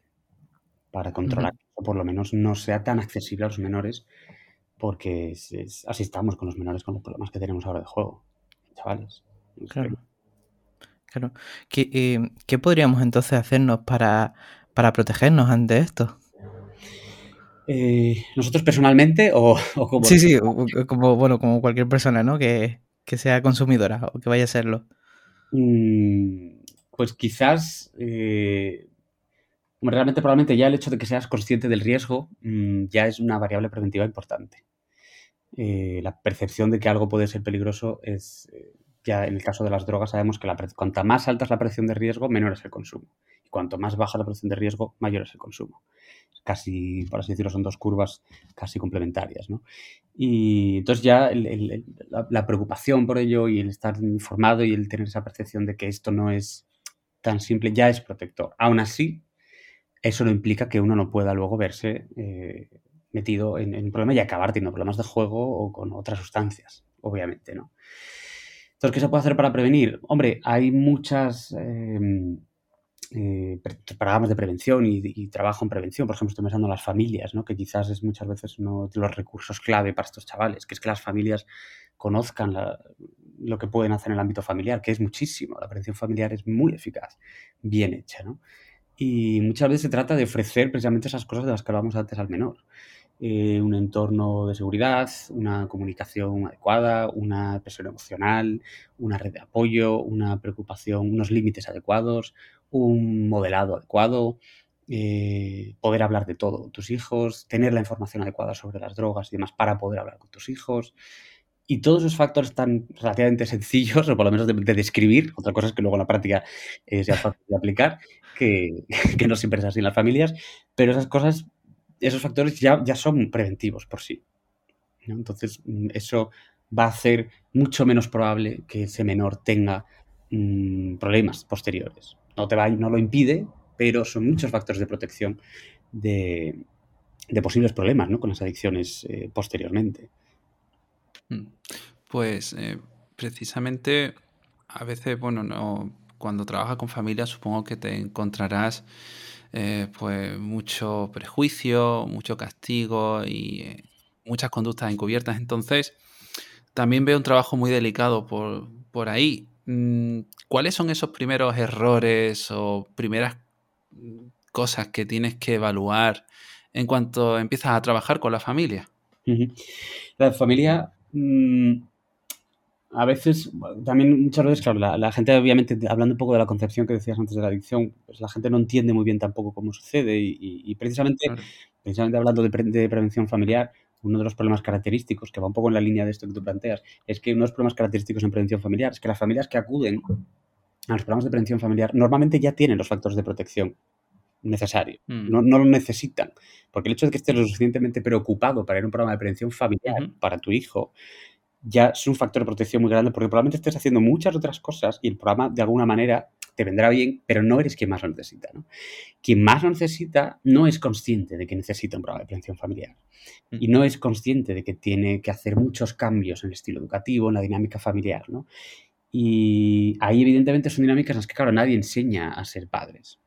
Speaker 3: para controlar o por lo menos no sea tan accesible a los menores, porque así estamos con los menores con los problemas que tenemos ahora de juego, chavales.
Speaker 1: Claro. Claro. Eh, ¿Qué, podríamos entonces hacernos para, para protegernos ante esto?
Speaker 3: Eh, ¿Nosotros personalmente o, como.?
Speaker 1: Sí, sí, como, bueno, como cualquier persona, ¿no? Que, sea consumidora o que vaya a serlo.
Speaker 3: Mm, pues quizás eh, realmente probablemente ya el hecho de que seas consciente del riesgo mm, ya es una variable preventiva importante. Eh, la percepción de que algo puede ser peligroso es, eh, ya en el caso de las drogas sabemos que la, cuanta más alta es la percepción de riesgo, menor es el consumo. Y cuanto más baja la percepción de riesgo, mayor es el consumo. Casi, por así decirlo, son dos curvas casi complementarias. ¿no? Y entonces ya la, la preocupación por ello y el estar informado y el tener esa percepción de que esto no es tan simple ya es protector. Aún así, eso no implica que uno no pueda luego verse eh, metido en, un problema y acabar teniendo problemas de juego o con otras sustancias, obviamente, ¿no? Entonces, ¿qué se puede hacer para prevenir? Hombre, hay muchas em, eh, programas de prevención y, trabajo en prevención. Por ejemplo, estoy pensando en las familias, ¿no? que quizás es muchas veces uno de los recursos clave para estos chavales, que es que las familias conozcan lo que pueden hacer en el ámbito familiar, que es muchísimo. La prevención familiar es muy eficaz, bien hecha. ¿no? Y muchas veces se trata de ofrecer precisamente esas cosas de las que hablábamos antes al menor. Eh, un entorno de seguridad, una comunicación adecuada, una presión emocional, una red de apoyo, una preocupación, unos límites adecuados, un modelado adecuado, eh, poder hablar de todo con tus hijos, tener la información adecuada sobre las drogas y demás para poder hablar con tus hijos. Y todos esos factores están relativamente sencillos, o por lo menos de, describir, otra cosa es que luego en la práctica eh, sea fácil de aplicar, que, que, no siempre es así en las familias, pero esas cosas, esos factores ya, ya son preventivos por sí. Entonces, mm, eso va a hacer mucho menos probable que ese menor tenga mmm, problemas posteriores. No, te va, no lo impide, pero son muchos factores de protección de, de posibles problemas ¿no? con las adicciones eh, posteriormente.
Speaker 2: Pues eh, precisamente a veces, bueno, no, cuando trabajas con familia supongo que te encontrarás eh, pues mucho prejuicio, mucho castigo y muchas conductas encubiertas. Entonces, también veo un trabajo muy delicado por, por ahí. Mm, ¿Cuáles son esos primeros errores o primeras cosas que tienes que evaluar en cuanto empiezas a trabajar con la familia?
Speaker 3: La familia, mm, a veces, también muchas veces, claro, la, gente obviamente, hablando un poco de la concepción que decías antes de la adicción, pues la gente no entiende muy bien tampoco cómo sucede y, precisamente, precisamente hablando de, de, prevención familiar, uno de los problemas característicos, que va un poco en la línea de esto que tú planteas, es que uno de los problemas característicos en prevención familiar es que las familias que acuden a los programas de prevención familiar normalmente ya tienen los factores de protección necesarios, mm. no, lo necesitan, porque el hecho de que estés lo suficientemente preocupado para ir a un programa de prevención familiar para tu hijo ya es un factor de protección muy grande porque probablemente estés haciendo muchas otras cosas y el programa de alguna manera te vendrá bien, pero no eres quien más lo necesita. ¿no? Quien más lo necesita no es consciente de que necesita un programa de prevención familiar y no es consciente de que tiene que hacer muchos cambios en el estilo educativo, en la dinámica familiar. ¿no? Y ahí evidentemente son dinámicas en las que, claro, nadie enseña a ser padres.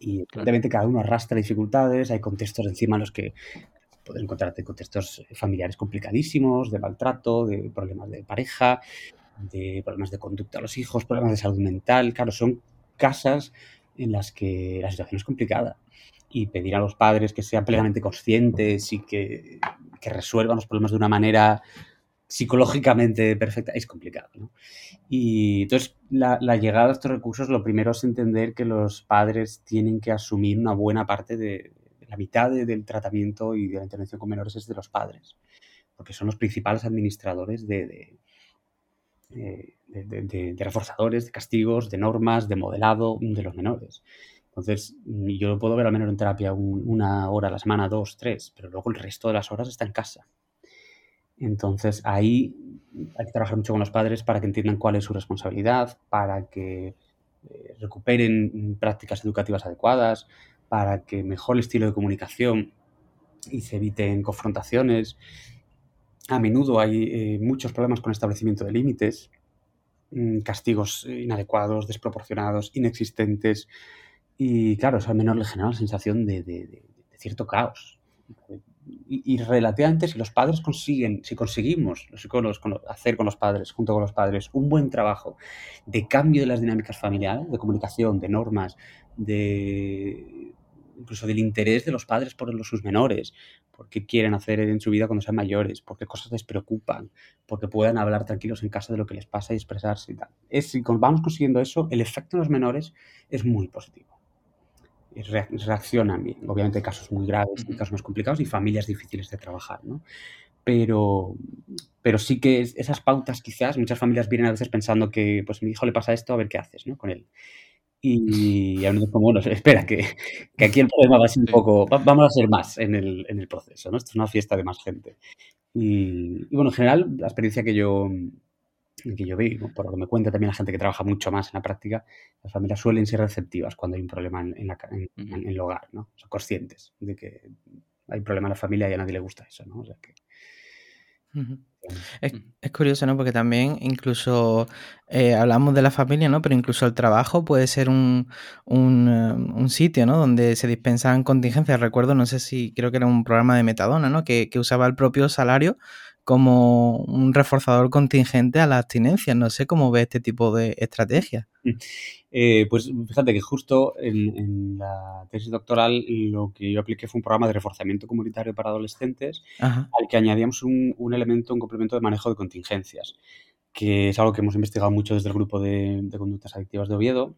Speaker 3: Y evidentemente cada uno arrastra dificultades, hay contextos encima en los que puedes encontrarte contextos familiares complicadísimos, de maltrato, de problemas de pareja, de problemas de conducta a los hijos, problemas de salud mental. Claro, son casas en las que la situación es complicada. Y pedir a los padres que sean plenamente conscientes y que, resuelvan los problemas de una manera psicológicamente perfecta es complicado. Y entonces la, llegada a estos recursos, lo primero es entender que los padres tienen que asumir una buena parte de, la mitad del tratamiento y de la intervención con menores es de los padres, porque son los principales administradores de, eh, de, reforzadores, de castigos, de normas, de modelado de los menores. Entonces, yo puedo ver al menos en terapia una hora a la semana, dos, tres, pero luego el resto de las horas está en casa. Entonces, ahí hay que trabajar mucho con los padres para que entiendan cuál es su responsabilidad, para que eh, recuperen prácticas educativas adecuadas, para que mejore el estilo de comunicación y se eviten confrontaciones a menudo hay eh, muchos problemas con establecimiento de límites, mm, castigos inadecuados, desproporcionados, inexistentes. Y claro, eso al menor le genera la sensación de, cierto caos. Y, relativamente, si los padres consiguen, si conseguimos hacer con los padres, junto con los padres, un buen trabajo de cambio de las dinámicas familiares, de comunicación, de normas, de incluso del interés de los padres por los, sus menores, por qué quieren hacer en su vida cuando sean mayores, por qué cosas les preocupan, porque puedan hablar tranquilos en casa de lo que les pasa y expresarse y si vamos consiguiendo eso, el efecto en los menores es muy positivo. Reaccionan bien. Obviamente casos muy graves y casos más complicados y familias difíciles de trabajar, ¿no? Pero, pero sí que esas pautas quizás, muchas familias vienen a veces pensando que pues mi hijo le pasa esto, a ver qué haces, ¿no? Con él. Y a es como, bueno, espera, que, aquí el problema va a ser un poco, vamos a ser más en el, en el proceso, ¿no? Esto es una fiesta de más gente. Y, bueno, en general, la experiencia que yo, que yo vi, por lo que me cuenta también la gente que trabaja mucho más en la práctica, las familias suelen ser receptivas cuando hay un problema en, en, la, en, el hogar, ¿no? Son conscientes de que hay un problema en la familia y a nadie le gusta eso, ¿no? O sea que,
Speaker 1: es, curioso, ¿no? Porque también incluso eh, hablamos de la familia, ¿no? Pero incluso el trabajo puede ser un, un, eh, un, sitio, ¿no? Donde se dispensan contingencias. Recuerdo, no sé si creo que era un programa de Metadona, ¿no? Que, que usaba el propio salario como un reforzador contingente a la abstinencia. No sé cómo ve este tipo de estrategias. Mm.
Speaker 3: Eh, pues fíjate que justo en, la tesis doctoral lo que yo apliqué fue un programa de reforzamiento comunitario para adolescentes al que añadíamos un, elemento, un complemento de manejo de contingencias, que es algo que hemos investigado mucho desde el grupo de, de conductas adictivas de Oviedo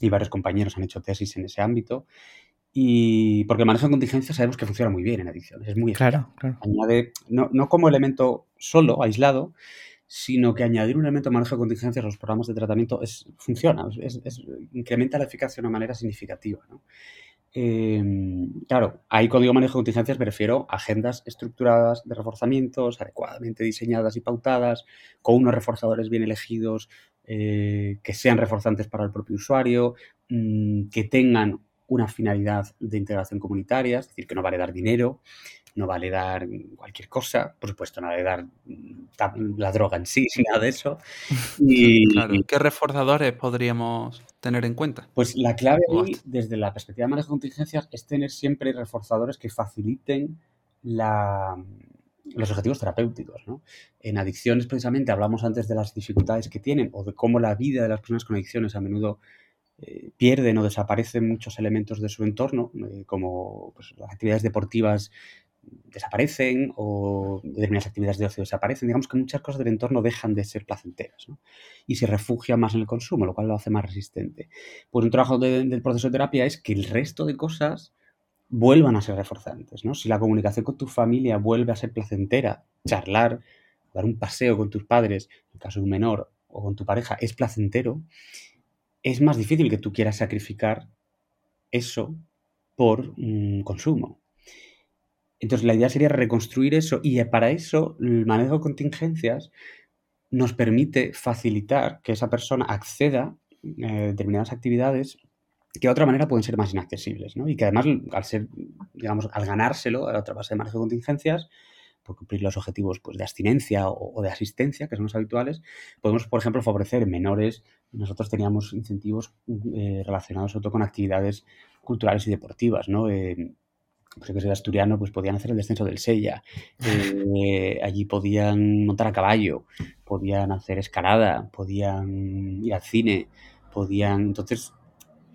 Speaker 3: y varios compañeros han hecho tesis en ese ámbito. Y porque el manejo de contingencias sabemos que funciona muy bien en adicciones, es muy
Speaker 1: claro, claro.
Speaker 3: Añade, no, no, como elemento solo, aislado, sino que añadir un elemento de manejo de contingencias a los programas de tratamiento es, funciona, incrementa la eficacia de una manera significativa. Em, claro, ahí cuando digo manejo de contingencias me refiero a agendas estructuradas de reforzamientos, adecuadamente diseñadas y pautadas, con unos reforzadores bien elegidos, eh, que sean reforzantes para el propio usuario, mm, que tengan una finalidad de integración comunitaria, es decir, que no vale dar dinero, no vale dar cualquier cosa, por supuesto, no vale dar mm, la droga en sí, nada de eso.
Speaker 2: Y, ¿Qué reforzadores podríamos tener en cuenta?
Speaker 3: Pues la clave desde la perspectiva de manejo de contingencias, es tener siempre reforzadores que faciliten los objetivos terapéuticos. En adicciones, precisamente, hablamos antes de las dificultades que tienen o de cómo la vida de las personas con adicciones a menudo eh, pierden o desaparecen muchos elementos de su entorno, eh, como pues, las actividades deportivas desaparecen o determinadas actividades de ocio desaparecen. Digamos que muchas cosas del entorno dejan de ser placenteras y se refugia más en el consumo, lo cual lo hace más resistente. Pues un trabajo del proceso de terapia es que el resto de cosas vuelvan a ser reforzantes. ¿no? Si la comunicación con tu familia vuelve a ser placentera, charlar, dar un paseo con tus padres, en el caso de un menor, o con tu pareja, es placentero, es más difícil que tú quieras sacrificar eso por un consumo. Entonces, la idea sería reconstruir eso y para eso el manejo de contingencias nos permite facilitar que esa persona acceda a determinadas actividades que de otra manera pueden ser más inaccesibles, ¿no? Y que además, al ser, digamos, al ganárselo a la otra base de manejo de contingencias, por cumplir los objetivos pues, de abstinencia o, de asistencia, que son los habituales, podemos, por ejemplo, favorecer menores. Nosotros teníamos incentivos eh, relacionados sobre todo con actividades culturales y deportivas, ¿no? Eh, pues que soy asturiano, pues podían hacer el descenso del Sella. Eh, allí podían montar a caballo, podían hacer escalada, podían ir al cine, podían. Entonces,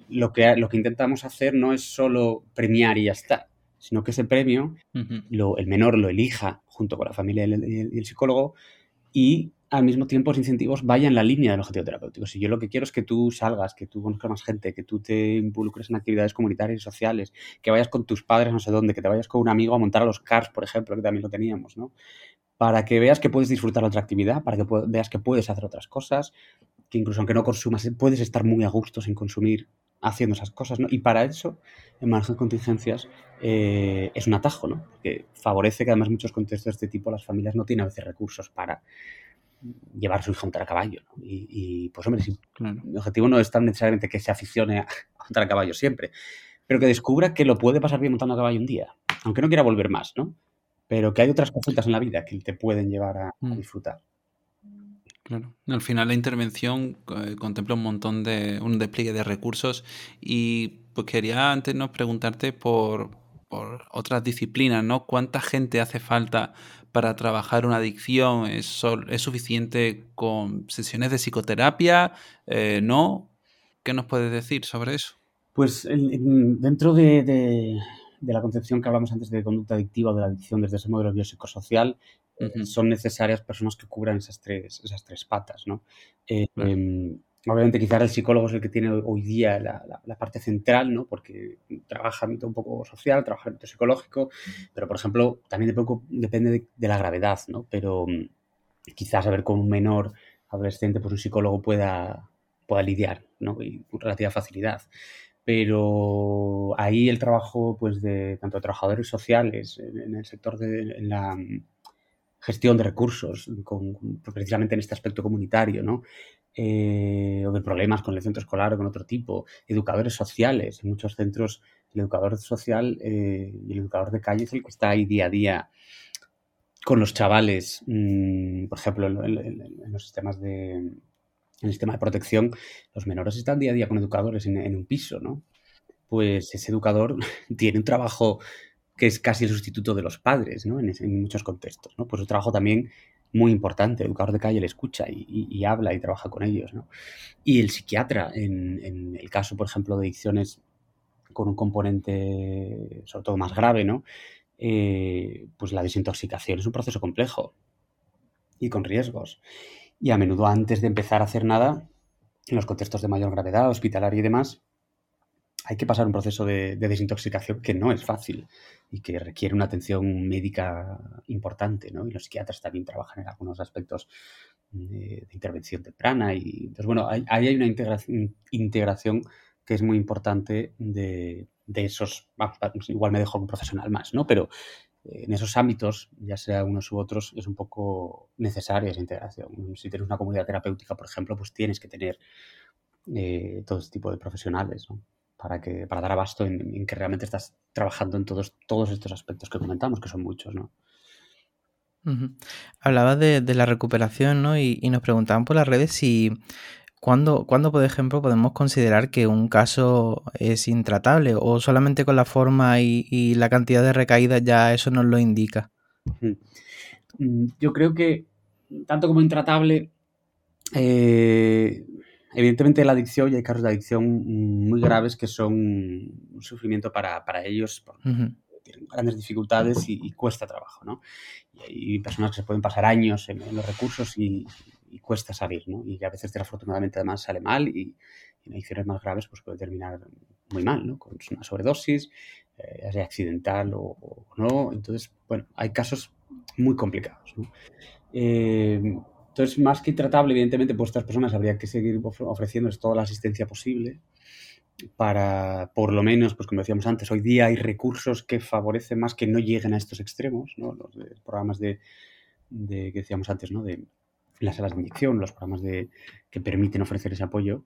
Speaker 3: lo que, lo que intentamos hacer no es solo premiar y ya está, sino que ese premio, lo, el menor lo elija junto con la familia y el psicólogo y al mismo tiempo los incentivos vayan en la línea del objetivo terapéutico. Si yo lo que quiero es que tú salgas, que tú conozcas más gente, que tú te involucres en actividades comunitarias y sociales, que vayas con tus padres no sé dónde, que te vayas con un amigo a montar a los cars, por ejemplo, que también lo teníamos, ¿no? Para que veas que puedes disfrutar otra actividad, para que veas que puedes hacer otras cosas, que incluso aunque no consumas, puedes estar muy a gusto sin consumir haciendo esas cosas, ¿no? Y para eso, el manejo de contingencias eh, es un atajo, ¿no? Que favorece que además en muchos contextos de este tipo las familias no tienen a veces recursos para llevar a su hijo a montar a caballo. Y, pues hombre, mi objetivo no es tan necesariamente que se aficione a, montar a caballo siempre, pero que descubra que lo puede pasar bien montando a caballo un día, aunque no quiera volver más, ¿no? Pero que hay otras cositas en la vida que te pueden llevar a, mm. disfrutar.
Speaker 2: Claro. Al final la intervención eh, contempla un montón de, un despliegue de recursos y pues quería antes no preguntarte por, por otras disciplinas, ¿no? ¿Cuánta gente hace falta para trabajar una adicción? ¿Es, es suficiente con sesiones de psicoterapia? Eh, ¿No? ¿Qué nos puedes decir sobre eso?
Speaker 3: Pues dentro de, la concepción que hablamos antes de conducta adictiva o de la adicción desde ese modelo biopsicosocial, eh, son necesarias personas que cubran esas tres, esas tres patas, ¿no? Eh, em, Obviamente quizás el psicólogo es el que tiene hoy día la, parte central, ¿no? Porque trabaja en un poco social, trabaja en psicológico, pero por ejemplo también depende de, la gravedad, ¿no? Pero mm, quizás a ver con un menor adolescente, pues un psicólogo pueda, pueda lidiar, ¿no? Y con relativa facilidad. Pero ahí el trabajo, pues, de tanto de trabajadores sociales en, el sector de la mm, gestión de recursos, precisamente en este aspecto comunitario, ¿no? Eh, o de problemas con el centro escolar o con otro tipo, educadores sociales. En muchos centros el educador social eh, y el educador de calle es el que está ahí día a día con los chavales, mm, por ejemplo, en, los sistemas de, en el sistema de protección, los menores están día a día con educadores en, un piso, ¿no? Pues ese educador tiene un trabajo que es casi el sustituto de los padres, ¿no? En, muchos contextos, ¿no? Pues un trabajo también muy importante. El educador de calle le escucha y, habla y trabaja con ellos. ¿no? Y el psiquiatra, en, el caso, por ejemplo, de adicciones con un componente sobre todo más grave, ¿no? Eh, pues la desintoxicación es un proceso complejo y con riesgos. Y a menudo antes de empezar a hacer nada, en los contextos de mayor gravedad, hospitalaria y demás, hay que pasar un proceso de, desintoxicación que no es fácil y que requiere una atención médica importante, ¿no? Y los psiquiatras también trabajan en algunos aspectos de, intervención temprana y entonces bueno, ahí hay, una integración, integración que es muy importante de, esos, igual me dejo un profesional más, ¿no? Pero eh, en esos ámbitos, ya sea unos u otros, es un poco necesaria esa integración. Si tienes una comunidad terapéutica, por ejemplo, pues tienes que tener eh, todo este tipo de profesionales, ¿no? Para, que, para dar abasto en, que realmente estás trabajando en todos, todos estos aspectos que comentamos, que son muchos, ¿no?
Speaker 1: Hablaba de, la recuperación, ¿no? Y, nos preguntaban por las redes si ¿cuándo, por ejemplo, podemos considerar que un caso es intratable o solamente con la forma y, la cantidad de recaídas ya eso nos lo indica.
Speaker 3: Mm, yo creo que tanto como intratable, eh, evidentemente la adicción, y hay casos de adicción muy graves que son un sufrimiento para, ellos, tienen grandes dificultades y, cuesta trabajo, ¿no? Y hay personas que se pueden pasar años en, los recursos y, cuesta salir, ¿no? Y a veces desafortunadamente además sale mal y, en adicciones más graves pues puede terminar muy mal, ¿no? Con una sobredosis, eh, sea accidental o, no. Entonces, bueno, hay casos muy complicados, ¿no? Eh, entonces, más que intratable, evidentemente, pues estas personas habría que seguir ofreciéndoles toda la asistencia posible para, por lo menos, pues como decíamos antes, hoy día hay recursos que favorecen más que no lleguen a estos extremos, ¿no? Los, programas de, que decíamos antes, ¿no? De las salas de inyección, los programas de, que permiten ofrecer ese apoyo,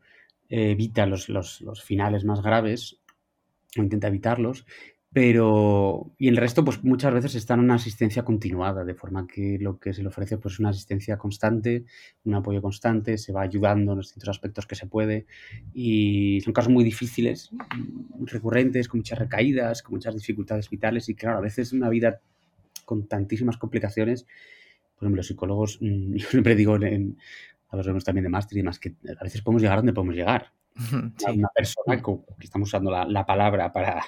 Speaker 3: evita los, los, los finales más graves o intenta evitarlos pero, y el resto, pues muchas veces está en una asistencia continuada, de forma que lo que se le ofrece, pues es una asistencia constante, un apoyo constante, se va ayudando en los distintos aspectos que se puede. Y son casos muy difíciles, recurrentes, con muchas recaídas, con muchas dificultades vitales. Y claro, a veces una vida con tantísimas complicaciones, por ejemplo, los psicólogos, mm, yo siempre digo en, a los vemos también de máster y demás, que a veces podemos llegar donde podemos llegar. Una persona, que estamos usando la, la palabra para,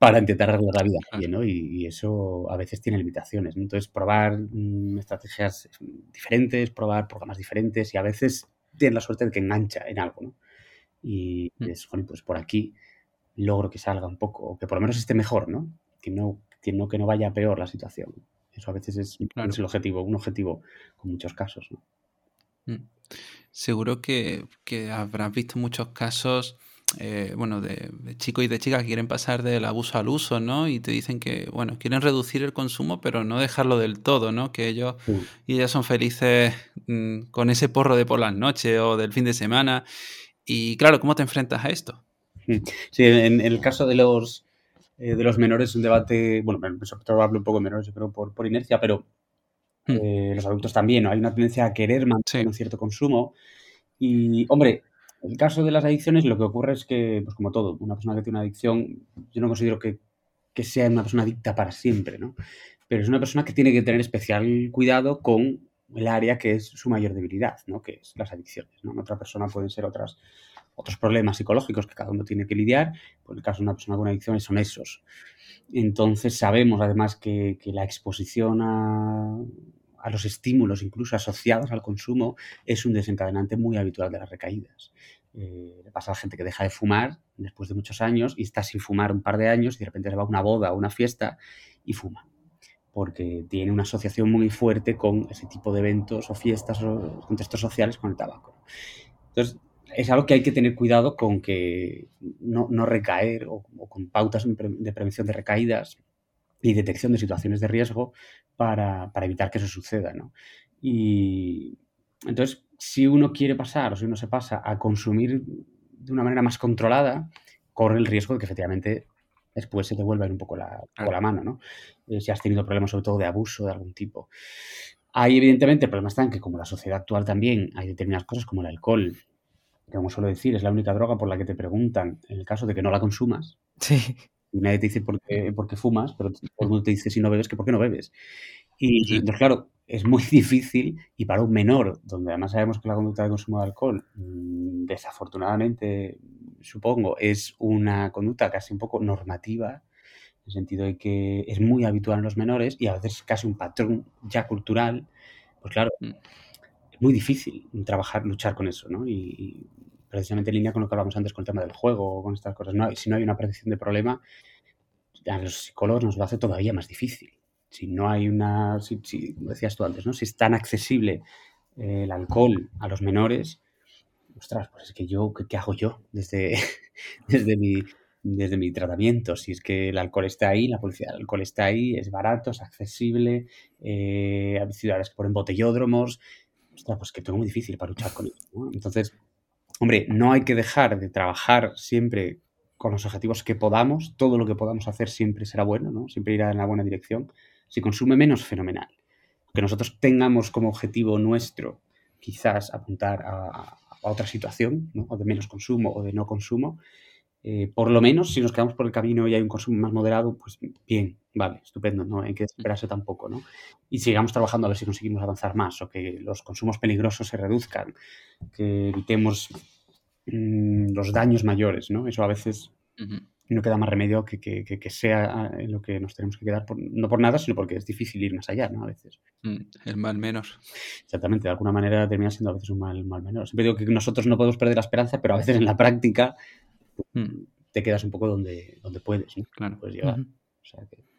Speaker 3: para intentar arreglar la vida ¿no? Y, eso a veces tiene limitaciones. Entonces, probar mm, estrategias diferentes, probar programas diferentes y a veces tiene la suerte de que engancha en algo, ¿no? Y mm. es, bueno, pues por aquí logro que salga un poco, o que por lo menos esté mejor, ¿no? Que no, que no, que no vaya peor la situación. Eso a veces es, es el objetivo, un objetivo con muchos casos, ¿no?
Speaker 2: Mm. Seguro que, que habrás visto muchos casos eh, bueno, de, chicos y de chicas que quieren pasar del abuso al uso, ¿no? Y te dicen que, bueno, quieren reducir el consumo, pero no dejarlo del todo, ¿no? Que ellos y ellas son felices mm, con ese porro de por las noches o del fin de semana. Y claro, ¿cómo te enfrentas a esto?
Speaker 3: Sí, en, el caso de los, eh, de los menores es un debate, bueno, sobre todo hablo un poco de menores, yo creo, por, por inercia, pero eh, los adultos también, ¿no? Hay una tendencia a querer mantener un cierto consumo. Y, hombre, el caso de las adicciones, lo que ocurre es que, pues como todo, una persona que tiene una adicción, yo no considero que, sea una persona adicta para siempre, ¿no? Pero es una persona que tiene que tener especial cuidado con el área que es su mayor debilidad, ¿no? Que es las adicciones, ¿no? otra persona pueden ser otras, otros problemas psicológicos que cada uno tiene que lidiar. Por el caso de una persona con adicciones son esos. Entonces sabemos además que, que la exposición a, a los estímulos incluso asociados al consumo es un desencadenante muy habitual de las recaídas. Eh, pasa a la gente que deja de fumar después de muchos años y está sin fumar un par de años y de repente se va a una boda o una fiesta y fuma. Porque tiene una asociación muy fuerte con ese tipo de eventos o fiestas o contextos sociales con el tabaco. Entonces, es algo que hay que tener cuidado con que no, recaer o, con pautas de prevención de recaídas y detección de situaciones de riesgo para, evitar que eso suceda. ¿no? Y entonces, si uno quiere pasar o si uno se pasa a consumir de una manera más controlada, corre el riesgo de que efectivamente después se te vuelva un poco la, la mano, ¿no? Eh, si has tenido problemas sobre todo de abuso de algún tipo. Hay evidentemente problemas también que como la sociedad actual también hay determinadas cosas como el alcohol, que como suelo decir es la única droga por la que te preguntan en el caso de que no la consumas.
Speaker 1: Sí
Speaker 3: y nadie te dice por qué, por qué fumas, pero todo el mundo te dice si no bebes que por qué no bebes. Y, entonces, claro, es muy difícil y para un menor, donde además sabemos que la conducta de consumo de alcohol, mm, desafortunadamente, supongo, es una conducta casi un poco normativa, en el sentido de que es muy habitual en los menores y a veces casi un patrón ya cultural, pues claro, mm. es muy difícil trabajar, luchar con eso, ¿no? Y, precisamente en línea con lo que hablamos antes con el tema del juego con estas cosas. No, si no hay una predicción de problema, a los psicólogos nos lo hace todavía más difícil. Si no hay una, si, decías tú antes, ¿no? Si es tan accesible eh, el alcohol a los menores, ostras, pues es que yo, ¿qué, hago yo desde, desde, mi, desde mi tratamiento? Si es que el alcohol está ahí, la policía del alcohol está ahí, es barato, es accesible, eh, hay ciudades que ponen botellódromos, ostras, pues que tengo muy difícil para luchar con eso. Entonces, hombre, no hay que dejar de trabajar siempre con los objetivos que podamos, todo lo que podamos hacer siempre será bueno, ¿no? Siempre irá en la buena dirección. Si consume menos, fenomenal. Que nosotros tengamos como objetivo nuestro quizás apuntar a, otra situación, ¿no? o de menos consumo o de no consumo, eh, por lo menos si nos quedamos por el camino y hay un consumo más moderado, pues bien, vale, estupendo, no hay que esperarse tampoco, ¿no? Y sigamos trabajando a ver si conseguimos avanzar más o que los consumos peligrosos se reduzcan, que evitemos Mm, los daños mayores, ¿no? Eso a veces no queda más remedio que, que, sea en lo que nos tenemos que quedar, no por nada, sino porque es difícil ir más allá, ¿no? A veces.
Speaker 2: Mm, el mal menos.
Speaker 3: Exactamente, de alguna manera termina siendo a veces un mal, mal menor. Siempre digo que nosotros no podemos perder la esperanza, pero a veces en la práctica mm. te quedas un poco donde, donde puedes, ¿no?
Speaker 2: Claro.
Speaker 3: Puedes llegar. O sea que...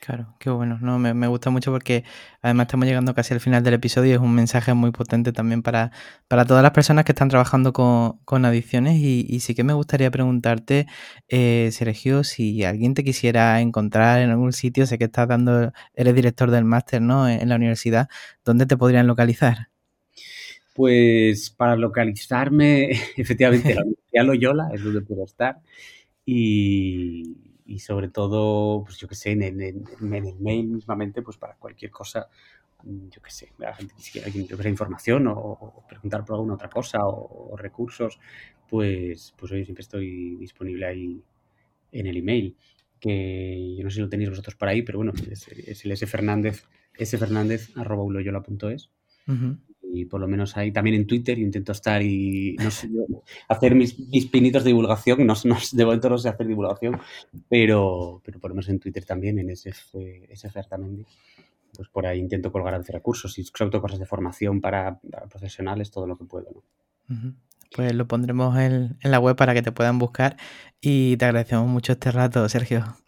Speaker 1: Claro, qué bueno. No, me, gusta mucho porque además estamos llegando casi al final del episodio y es un mensaje muy potente también para, para todas las personas que están trabajando con, adicciones. Y, sí que me gustaría preguntarte, eh, Sergio, si alguien te quisiera encontrar en algún sitio, sé que estás dando, eres director del máster, ¿no? En, la universidad, ¿dónde te podrían localizar?
Speaker 3: Pues para localizarme, efectivamente, la Universidad Loyola es donde puedo estar. Y, y sobre todo, pues yo qué sé, en, el mail mismamente, pues para cualquier cosa, mm, yo qué sé, la gente que quiera que información o, preguntar por alguna otra cosa o, recursos, pues, pues hoy siempre estoy disponible ahí en el email, que yo no sé si lo tenéis vosotros por ahí, pero bueno, es, el sfernández, sfernández.uloyola.es por lo menos ahí también en Twitter intento estar y no sé, hacer mis, pinitos de divulgación, no, no, de momento no sé hacer divulgación, pero, pero por lo menos en Twitter también, en ese también, pues por ahí intento colgar a veces recursos y sobre todo cosas de formación para, profesionales, todo lo que puedo.
Speaker 1: Pues lo pondremos en, en la web para que te puedan buscar y te agradecemos mucho este rato, Sergio.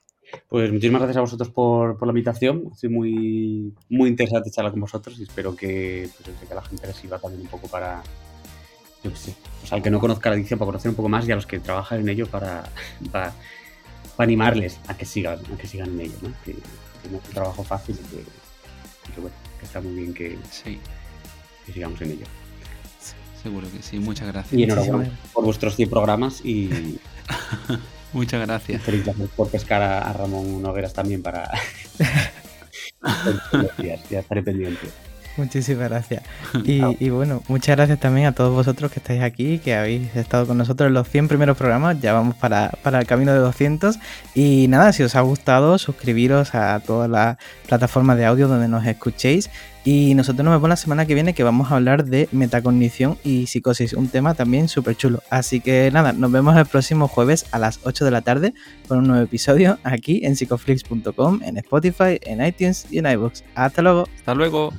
Speaker 3: Pues muchísimas gracias a vosotros por, la invitación. Ha muy, muy interesante charlar con vosotros y espero que, pues, que a la gente les sirva también un poco para, yo qué sé, pues al que no conozca la adicción para conocer un poco más y a los que trabajan en ello para, para, animarles a que sigan, a que sigan en ello, ¿no? Que, no es un trabajo fácil y que, bueno, que está muy bien que,
Speaker 2: sí.
Speaker 3: que sigamos en ello.
Speaker 2: Seguro que sí, muchas gracias.
Speaker 3: Y enhorabuena por vuestros 100 programas y...
Speaker 2: Muchas gracias.
Speaker 3: Feliz por pescar a, Ramón Nogueras también para. ya estaré pendiente.
Speaker 1: Muchísimas gracias. Y, bueno, muchas gracias también a todos vosotros que estáis aquí, que habéis estado con nosotros en los 100 primeros programas. Ya vamos para, para el camino de 200. Y nada, si os ha gustado, suscribiros a todas las plataformas de audio donde nos escuchéis. Y nosotros nos vemos la semana que viene que vamos a hablar de metacognición y psicosis, un tema también súper chulo. Así que nada, nos vemos el próximo jueves a las 8 de la tarde con un nuevo episodio aquí en psicoflix.com, en Spotify, en iTunes y en iBooks. Hasta luego.
Speaker 2: Hasta luego.